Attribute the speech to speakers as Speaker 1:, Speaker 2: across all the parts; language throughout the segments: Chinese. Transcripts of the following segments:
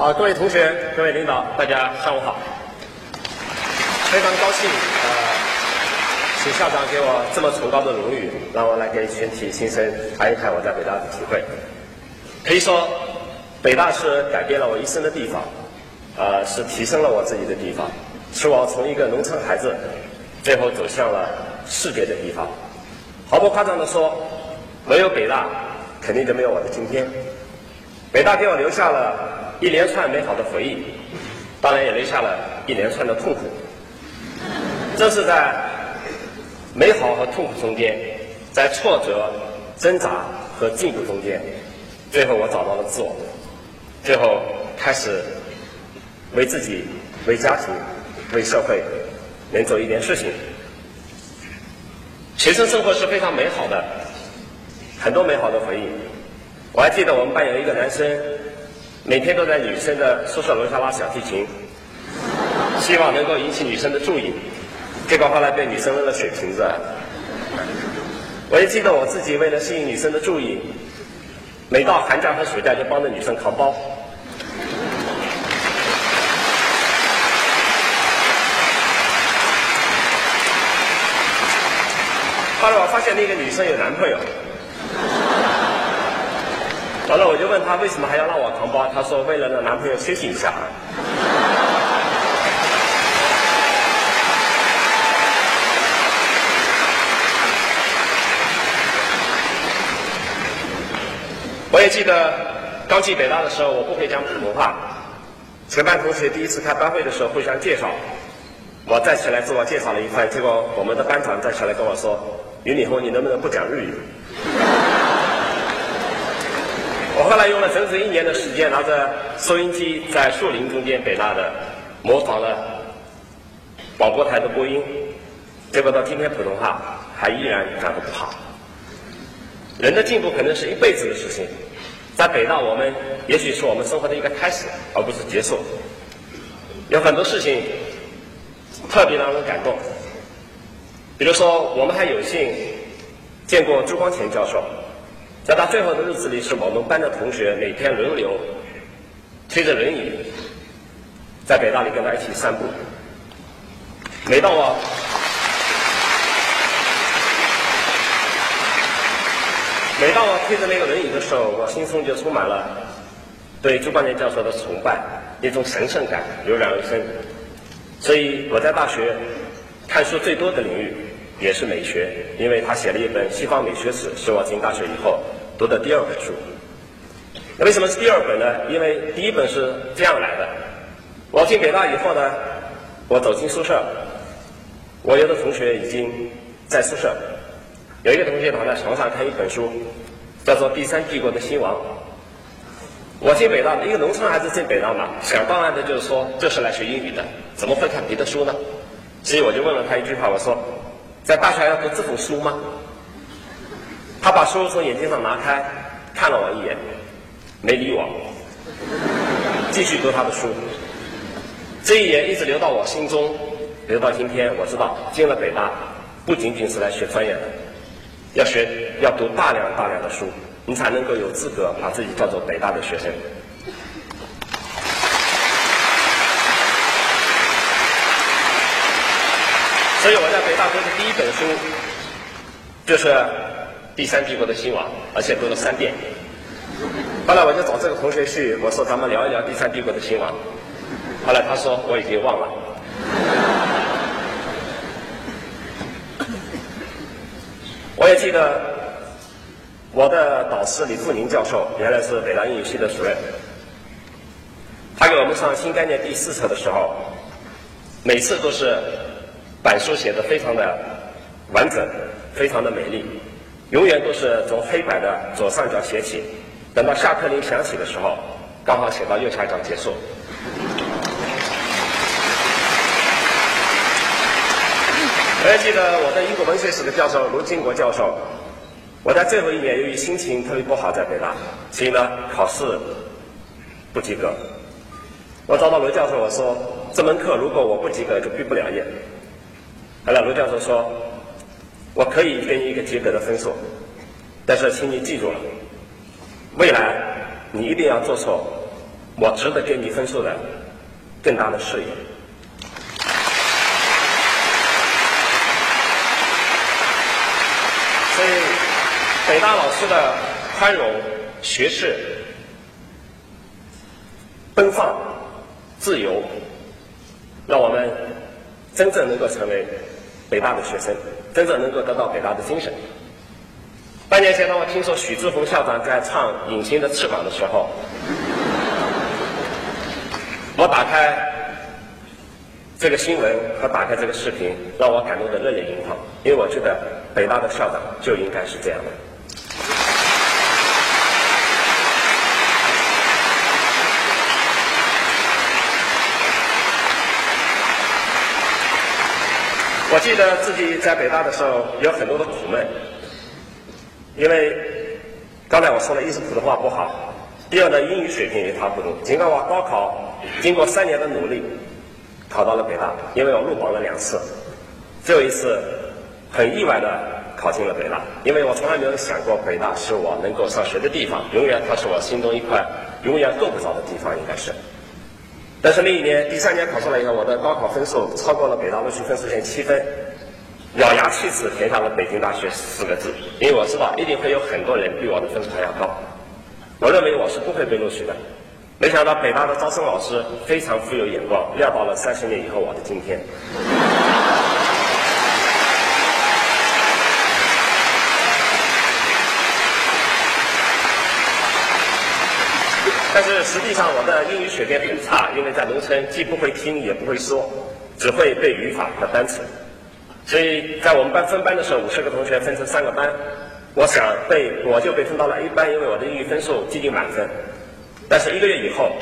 Speaker 1: 好，各位同学、各位领导，大家上午好。非常高兴，呃，请校长给我这么崇高的荣誉，让我来给全体新生谈一谈我在北大的体会。可以说，北大是改变了我一生的地方，呃，是提升了我自己的地方，是我从一个农村孩子，最后走向了世界的地方。毫不夸张地说，没有北大，肯定就没有我的今天。北大给我留下了一连串美好的回忆，当然也留下了一连串的痛苦。正是在美好和痛苦中间，在挫折、挣扎和进步中间，最后我找到了自我，最后开始为自己、为家庭、为社会能做一点事情。学生生活是非常美好的，很多美好的回忆。我还记得我们班有一个男生，每天都在女生的宿舍楼下拉小提琴，希望能够引起女生的注意。结果后来被女生扔了水瓶子。我也记得我自己为了吸引女生的注意，每到寒假和暑假就帮着女生扛包。后来我发现那个女生有男朋友，完了我就问她为什么还要让我扛包，她说为了让男朋友休息一下。我也记得刚进北大的时候，我不会讲普通话。全班同学第一次开班会的时候互相介绍，我站起来自我介绍了一番，结果我们的班长站起来跟我说：“于礼红，你能不能不讲日语？”我后来用了整整一年的时间，拿着收音机在树林中间北大的模仿了广播台的播音，结果到今天普通话还依然讲得不好。人的进步可能是一辈子的事情，在北大我们也许是我们生活的一个开始，而不是结束。有很多事情特别让人感动，比如说我们还有幸见过朱光潜教授，在他最后的日子里，是我们班的同学每天轮流推着轮椅在北大里跟他一起散步。每当我每当我推着那个轮椅的时候，我心中就充满了对朱光潜教授的崇拜，一种神圣感油然而生。所以我在大学看书最多的领域也是美学，因为他写了一本《西方美学史》，是我进大学以后读的第二本书。那为什么是第二本呢？因为第一本是这样来的：我进北大以后呢，我走进宿舍，我有的同学已经在宿舍。有一个同学躺在床上看一本书，叫做《第三帝国的兴亡》。我进北大，一个农村孩子进北大嘛，想当然的就是说这是来学英语的，怎么会看别的书呢？所以我就问了他一句话，我说：“在大学还要读这种书吗？”他把书从眼睛上拿开，看了我一眼，没理我，继续读他的书。这一眼一直留到我心中，留到今天。我知道进了北大，不仅仅是来学专业的。要学，要读大量大量的书，你才能够有资格把自己叫做北大的学生。所以我在北大读的第一本书就是《第三帝国的兴亡》，而且读了三遍。后来我就找这个同学去，我说咱们聊一聊《第三帝国的兴亡》。后来他说我已经忘了。我也记得我的导师李富宁教授，原来是北大英语系的主任。他给我们上新概念第四册的时候，每次都是板书写的非常的完整，非常的美丽，永远都是从黑板的左上角写起，等到下课铃响起的时候，刚好写到右下角结束。我还记得我的英国文学史的教授卢金国教授，我在最后一年由于心情特别不好，在北大，所以呢考试不及格。我找到卢教授，我说这门课如果我不及格就毕不了业。后来卢教授说，我可以给你一个及格的分数，但是请你记住了，未来你一定要做出我值得给你分数的更大的事业。所以，北大老师的宽容、学识、奔放、自由，让我们真正能够成为北大的学生，真正能够得到北大的精神。半年前，当我听说许志峰校长在唱《隐形的翅膀》的时候，我打开这个新闻和打开这个视频，让我感动的热泪盈眶，因为我觉得北大的校长就应该是这样的。我记得自己在北大的时候有很多的苦闷，因为刚才我说了，一是普通话不好，第二呢英语水平也差不多。尽管我高考经过三年的努力考到了北大，因为我落榜了两次，最后一次很意外的考进了北大，因为我从来没有想过北大是我能够上学的地方，永远它是我心中一块永远够不着的地方，应该是。但是那一年第三年考出来以后，我的高考分数超过了北大录取分数线七分，咬牙切齿填上了北京大学四个字，因为我知道一定会有很多人比我的分数还要高，我认为我是不会被录取的。没想到北大的招生老师非常富有眼光，料到了三十年以后我的今天。但是实际上我的英语水平很差，因为在农村既不会听也不会说，只会背语法和单词。所以在我们班分班的时候，五十个同学分成三个班，我想被我就被分到了 A 班，因为我的英语分数接近满分。但是一个月以后，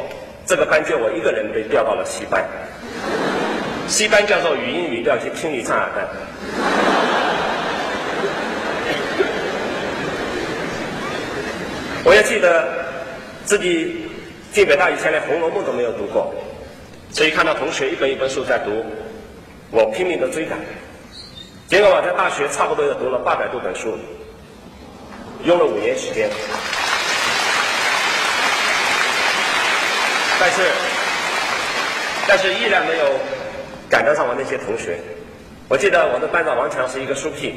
Speaker 1: 这个班就我一个人被调到了 C 班，C 班叫做语音语调及听力障碍班。我也记得。自己进北大以前连《红楼梦》都没有读过，所以看到同学一本一本书在读，我拼命的追赶。结果我在大学差不多又读了八百多本书，用了五年时间，但是但是依然没有赶得上我那些同学。我记得我的班长王强是一个书坯，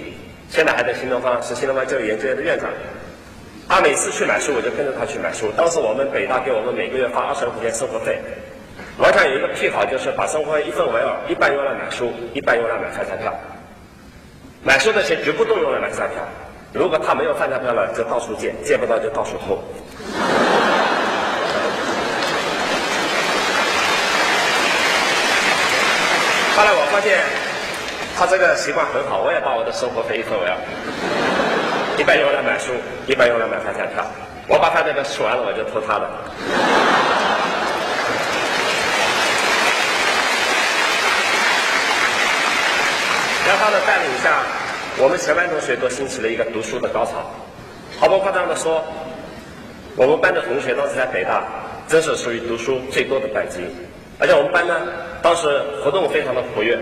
Speaker 1: 现在还在新东方，是新东方教育研究院的院长。他每次去买书，我就跟着他去买书。当时我们北大给我们每个月发二十块钱生活费。我想有一个癖好，就是把生活费一分为二，一半用来买书，一半用来买饭菜票。买书的钱绝不动用来买饭票，如果他没有饭菜票了，就到处借，借不到就到处偷。后来我发现他这个习惯很好，我也把我的生活费一分为二。一般用来买书，一般用来买饭菜票。我把饭菜票吃完了，我就偷他的。在他的带领下，我们全班同学都兴起了一个读书的高潮。毫不夸张的说，我们班的同学当时在北大，真是属于读书最多的班级。而且我们班呢，当时活动非常的活跃，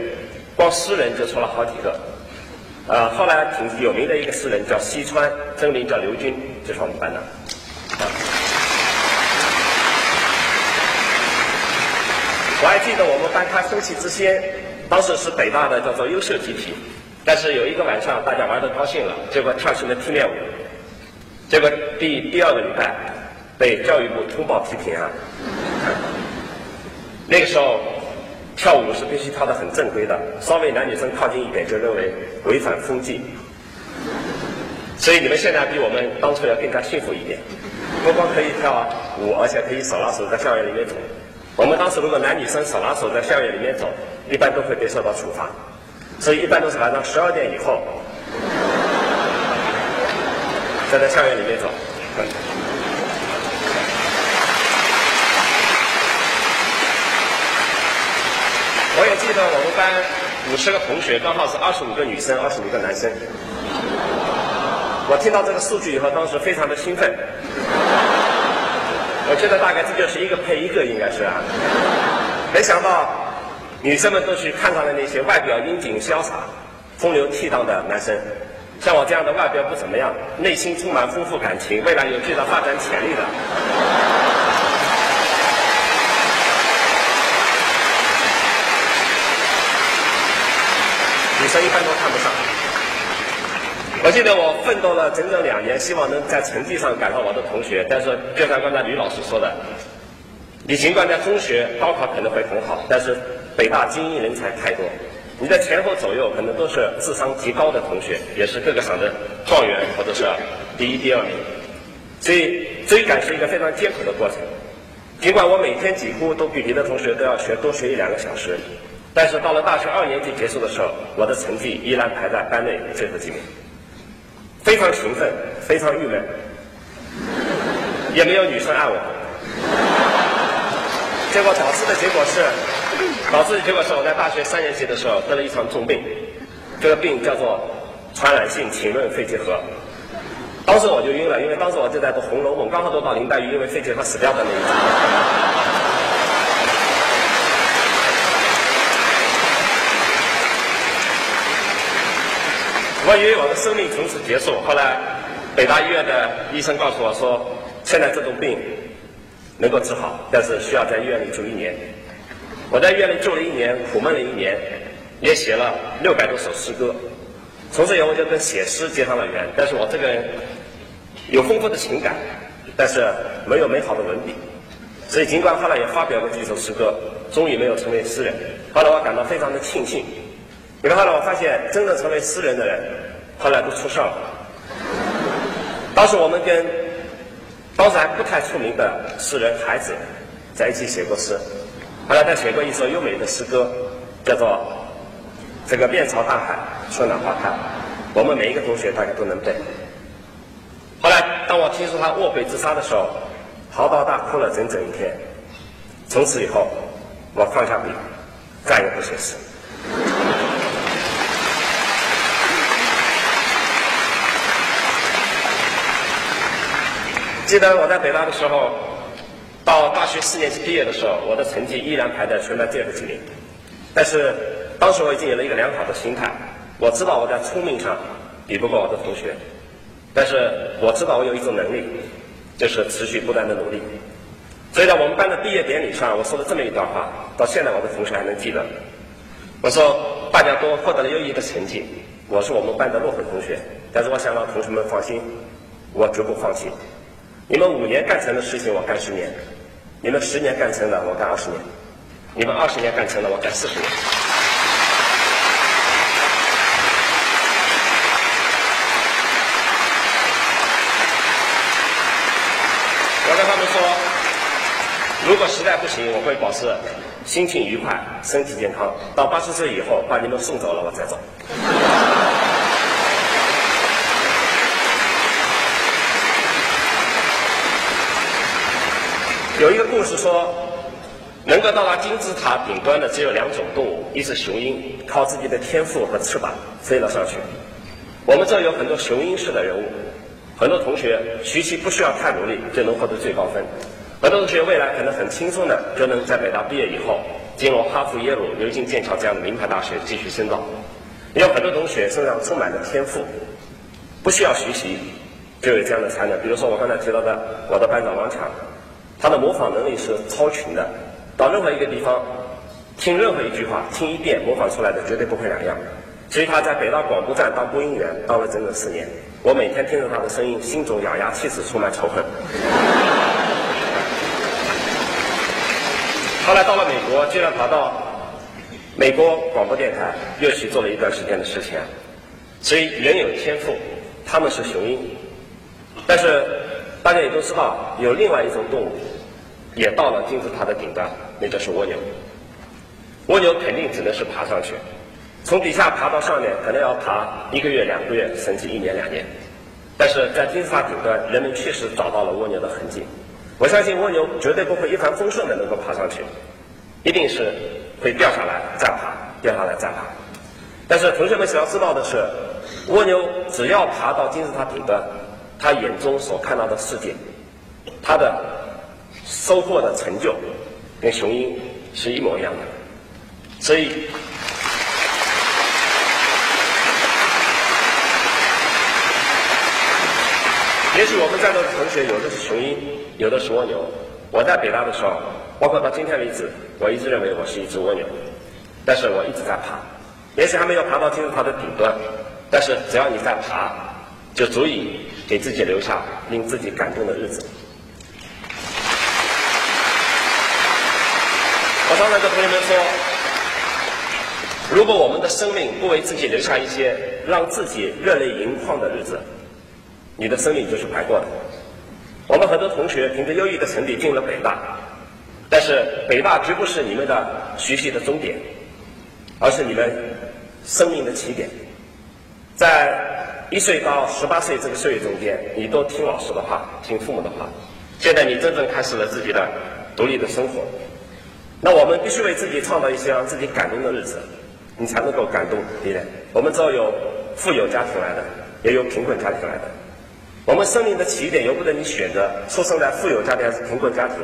Speaker 1: 光诗人就出了好几个。呃，后来挺有名的一个诗人叫西川，真名叫刘军，就是我们班的。我还记得我们班开升旗之先，当时是北大的叫做优秀集体，但是有一个晚上大家玩的高兴了，结果跳起了踢面舞，结果第第二个礼拜被教育部通报批评啊。那个时候。跳舞是必须跳得很正规的，稍微男女生靠近一点就认为违反风纪。所以你们现在比我们当初要更加幸福一点，不光可以跳舞，而且可以手拉手在校园里面走。我们当时如果男女生手拉手在校园里面走，一般都会被受到处罚，所以一般都是晚上十二点以后，再在校园里面走。我也记得我们班五十个同学，刚好是二十五个女生，二十五个男生。我听到这个数据以后，当时非常的兴奋。我觉得大概这就是一个配一个，应该是啊。没想到女生们都去看上了那些外表英俊潇洒、风流倜傥的男生，像我这样的外表不怎么样，内心充满丰富感情，未来有巨大发展潜力的。看都看不上。我记得我奋斗了整整两年，希望能在成绩上赶上我的同学，但是就像刚才吕老师说的，你尽管在中学高考可能会很好，但是北大精英人才太多，你在前后左右可能都是智商极高的同学，也是各个省的状元或者是第一、第二名，所以追赶是一个非常艰苦的过程。尽管我每天几乎都比别的同学都要学多学一两个小时，但是到了大学二年级结束的时候，我的成绩依然排在班内最后几名。非常勤奋，非常郁闷，也没有女生爱我。结果导致的结果是，导致的结果是我在大学三年级的时候得了一场重病，这个病叫做传染性侵润肺结核。当时我就晕了，因为当时我就在读《红楼梦》，刚好读到林黛玉因为肺结核死掉的那一集。我以为我的生命从此结束。后来，北大医院的医生告诉我说，现在这种病能够治好，但是需要在医院里住一年。我在医院里住了一年，苦闷了一年，也写了六百多首诗歌。从此以后，我就跟写诗结上了缘。但是我这个人有丰富的情感，但是没有美好的文笔，所以尽管后来也发表过几首诗歌，终于没有成为诗人。后来我感到非常的庆幸。因为后来我发现，真正成为诗人的人，后来都出事儿了。当时我们跟当时还不太出名的诗人孩子在一起写过诗，后来他写过一首优美的诗歌，叫做《这个面朝大海，春暖花开》，我们每一个同学大概都能背。后来当我听说他卧轨自杀的时候，嚎啕大哭了整整一天。从此以后，我放下笔，再也不写诗。记得我在北大的时候，到大学四年级毕业的时候，我的成绩依然排在全班最后几名。但是当时我已经有了一个良好的心态，我知道我在聪明上比不过我的同学，但是我知道我有一种能力，就是持续不断的努力。所以在我们班的毕业典礼上，我说了这么一段话，到现在我的同学还能记得。我说大家都获得了优异的成绩，我是我们班的落后同学，但是我想让同学们放心，我绝不放弃。你们五年干成的事情，我干十年；你们十年干成的，我干二十年；你们二十年干成的，我干四十年。我跟他们说，如果实在不行，我会保持心情愉快、身体健康，到八十岁以后把你们送走了，我再走。有一个故事说，能够到达金字塔顶端的只有两种动物，一是雄鹰，靠自己的天赋和翅膀飞了上去。我们这有很多雄鹰式的人物，很多同学学习不需要太努力就能获得最高分，很多同学未来可能很轻松的就能在北大毕业以后进入哈佛、耶鲁、牛津、剑桥这样的名牌大学继续深造。也有很多同学身上充满了天赋，不需要学习就有这样的才能。比如说我刚才提到的我的班长王强。他的模仿能力是超群的，到任何一个地方，听任何一句话，听一遍，模仿出来的绝对不会两样。所以他在北大广播站当播音员，当了整整四年。我每天听着他的声音，心中咬牙切齿，充满仇恨。后来到了美国，居然跑到美国广播电台，又去做了一段时间的事情。所以人有天赋，他们是雄鹰，但是。大家也都知道，有另外一种动物，也到了金字塔的顶端，那就是蜗牛。蜗牛肯定只能是爬上去，从底下爬到上面，可能要爬一个月、两个月，甚至一年、两年。但是在金字塔顶端，人们确实找到了蜗牛的痕迹。我相信蜗牛绝对不会一帆风顺的能够爬上去，一定是会掉下来再爬，掉下来再爬。但是同学们想要知道的是，蜗牛只要爬到金字塔顶端。他眼中所看到的世界，他的收获的成就，跟雄鹰是一模一样的。所以，也许我们在座的同学有的是雄鹰，有的是蜗牛。我在北大的时候，包括到今天为止，我一直认为我是一只蜗牛，但是我一直在爬，也许还没有爬到金字塔的顶端，但是只要你在爬，就足以给自己留下令自己感动的日子。我常常跟同学们说，如果我们的生命不为自己留下一些让自己热泪盈眶的日子，你的生命就是白过的。我们很多同学凭着优异的成绩进了北大，但是北大绝不是你们的学习的终点，而是你们生命的起点。在一岁到十八岁这个岁月中间，你都听老师的话，听父母的话。现在你真正开始了自己的独立的生活。那我们必须为自己创造一些让自己感动的日子，你才能够感动别人。我们知道有富有家庭来的，也有贫困家庭来的。我们生命的起点由不得你选择出生在富有家庭还是贫困家庭。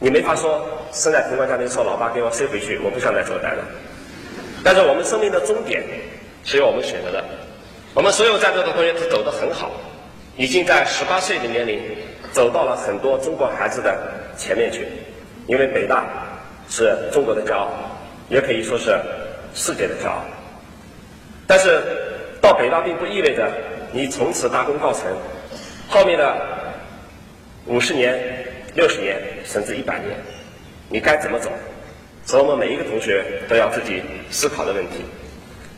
Speaker 1: 你没法说生在贫困家庭说老爸给我塞回去，我不想再做单了。但是我们生命的终点是由我们选择的。我们所有在座的同学都走得很好，已经在十八岁的年龄走到了很多中国孩子的前面去。因为北大是中国的骄傲，也可以说是世界的骄傲。但是到北大并不意味着你从此大功告成，后面的五十年、六十年甚至一百年，你该怎么走？是我们每一个同学都要自己思考的问题。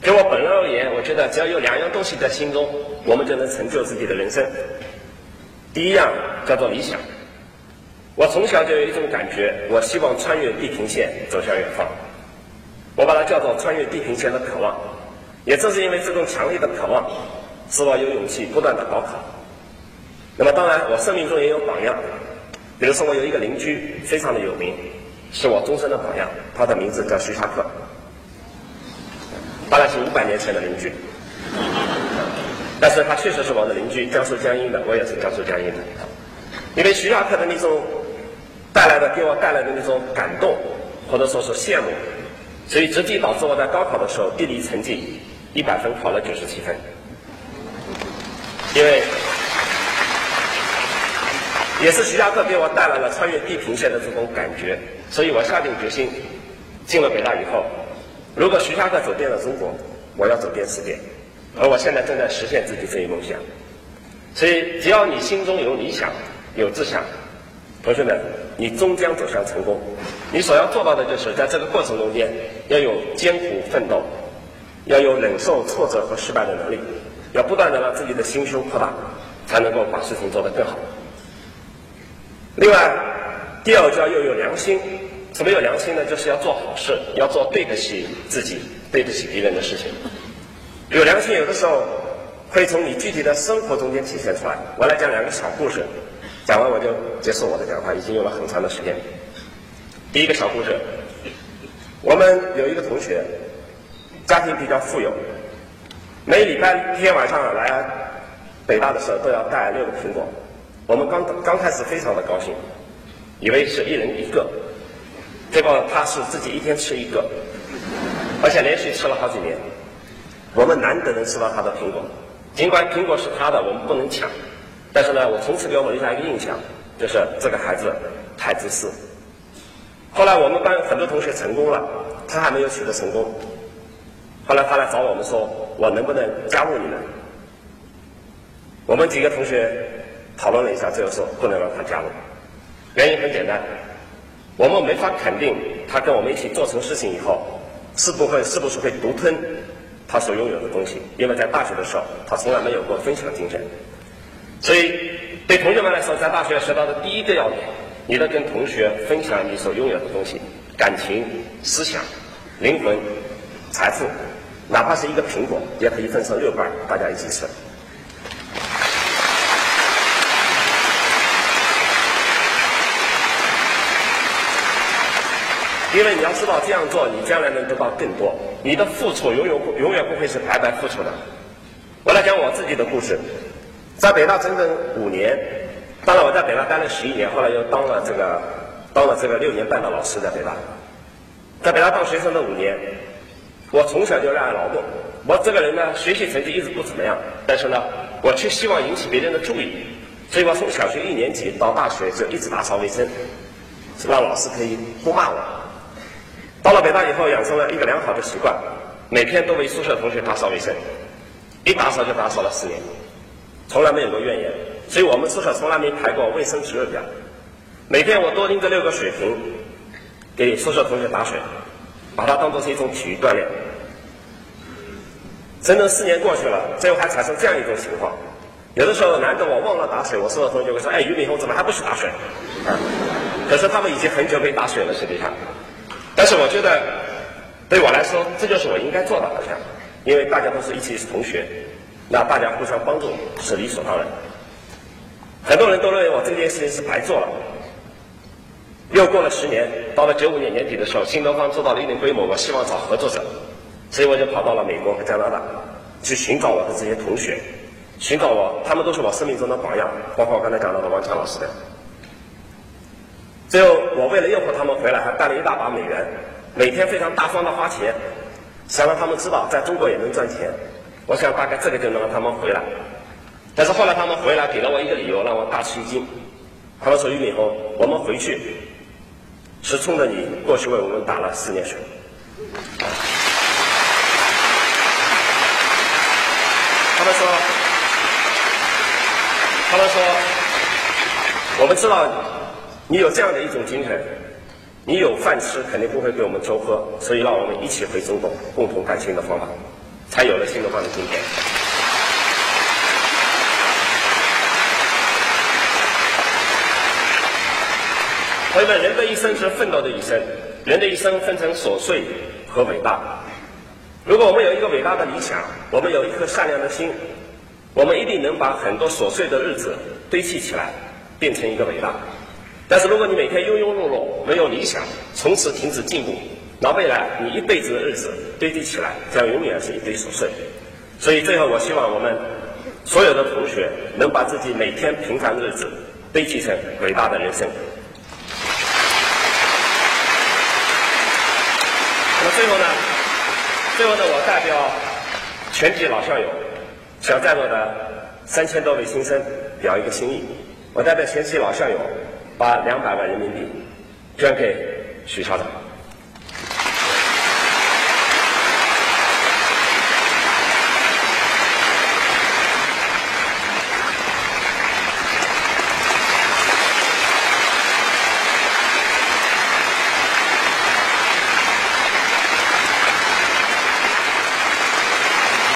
Speaker 1: 就我本人而言，我觉得只要有两样东西在心中，我们就能成就自己的人生。第一样叫做理想。我从小就有一种感觉，我希望穿越地平线走向远方。我把它叫做穿越地平线的渴望。也正是因为这种强烈的渴望，使我有勇气不断的高考。那么当然，我生命中也有榜样。比如说，我有一个邻居非常的有名，是我终身的榜样。他的名字叫徐霞客，大概是五百年前的邻居。但是他确实是我的邻居，江苏江阴的，我也是江苏江阴的。因为徐霞客的那种。带来的给我带来的那种感动，或者说是羡慕，所以直接导致我在高考的时候地理成绩一百分考了九十七分，因为也是徐霞客给我带来了穿越地平线的这种感觉，所以我下定决心进了北大以后，如果徐霞客走遍了中国，我要走遍世界，而我现在正在实现自己这一梦想，所以只要你心中有理想，有志向。同学们，你终将走向成功。你所要做到的就是在这个过程中间要有艰苦奋斗，要有忍受挫折和失败的能力，要不断的让自己的心胸扩大，才能够把事情做得更好。另外，第二就要又有良心。什么有良心呢？就是要做好事，要做对得起自己、对得起别人的事情。有良心，有的时候会从你具体的生活中间体现出来。我来讲两个小故事。讲完我就结束我的讲话，已经用了很长的时间。第一个小故事，我们有一个同学，家庭比较富有，每礼拜天晚上来北大的时候都要带六个苹果。我们刚刚开始非常的高兴，以为是一人一个，结果他是自己一天吃一个，而且连续吃了好几年。我们难得能吃到他的苹果，尽管苹果是他的，我们不能抢。但是呢，我从此给我们留下一个印象，就是这个孩子太自私。后来我们班很多同学成功了，他还没有取得成功。后来他来找我们说：“我能不能加入你们？”我们几个同学讨论了一下，最后说不能让他加入。原因很简单，我们没法肯定他跟我们一起做成事情以后，是不会是不是会独吞他所拥有的东西，因为在大学的时候，他从来没有过分享精神。所以，对同学们来说，在大学学到的第一个要点，你得跟同学分享你所拥有的东西，感情、思想、灵魂、财富，哪怕是一个苹果，也可以分成六瓣，大家一起吃。因为你要知道，这样做，你将来能得到更多。你的付出永远不永远不会是白白付出的。我来讲我自己的故事。在北大整整五年，当然我在北大待了十一年，后来又当了这个当了这个六年半的老师在北大。在北大当学生的五年，我从小就热爱劳动。我这个人呢，学习成绩一直不怎么样，但是呢，我却希望引起别人的注意，所以我从小学一年级到大学就一直打扫卫生，让老师可以不骂我。到了北大以后，养成了一个良好的习惯，每天都为宿舍同学打扫卫生，一打扫就打扫了四年，从来没有过怨言。所以我们宿舍从来没排过卫生值日表。每天我都拎着六个水瓶给宿舍同学打水，把它当做是一种体育锻炼。整整四年过去了，最后还产生这样一种情况：有的时候难得我忘了打水，我宿舍同学会说：“哎，俞敏洪怎么还不去打水？”，可是他们已经很久没打水了，实际上。但是我觉得，对我来说，这就是我应该做的，好像，因为大家都是一起是同学，那大家互相帮助是理所当然。很多人都认为我这件事情是白做了。又过了十年，到了九五年年底的时候，新东方做到了一定规模，我希望找合作者，所以我就跑到了美国和加拿大，去寻找我的这些同学，寻找我，他们都是我生命中的榜样，包括我刚才讲到的王强老师的。最后，我为了诱惑他们回来，还带了一大把美元，每天非常大方的花钱，想让他们知道在中国也能赚钱。我想大概这个就能让他们回来。但是后来他们回来，给了我一个理由，让我大吃一惊。他们说：“俞敏洪，我们回去。”是冲着你过去为我们打了四年水。他们说，他们说，我们知道你有这样的一种精神，你有饭吃，肯定不会给我们粥喝，所以让我们一起回中国，共同干新的方法，才有了新东方的今天。朋友们，人的一生是奋斗的一生。人的一生分成琐碎和伟大。如果我们有一个伟大的理想，我们有一颗善良的心，我们一定能把很多琐碎的日子堆砌起来，变成一个伟大。但是如果你每天庸庸碌碌，没有理想，从此停止进步，那未来你一辈子的日子堆积起来，将永远是一堆琐碎。所以最后，我希望我们所有的同学能把自己每天平凡的日子堆积成伟大的人生。那么最后呢？最后呢？我代表全体老校友，向在座的三千多位新生表一个心意。我代表全体老校友，把两百万人民币捐给许校长。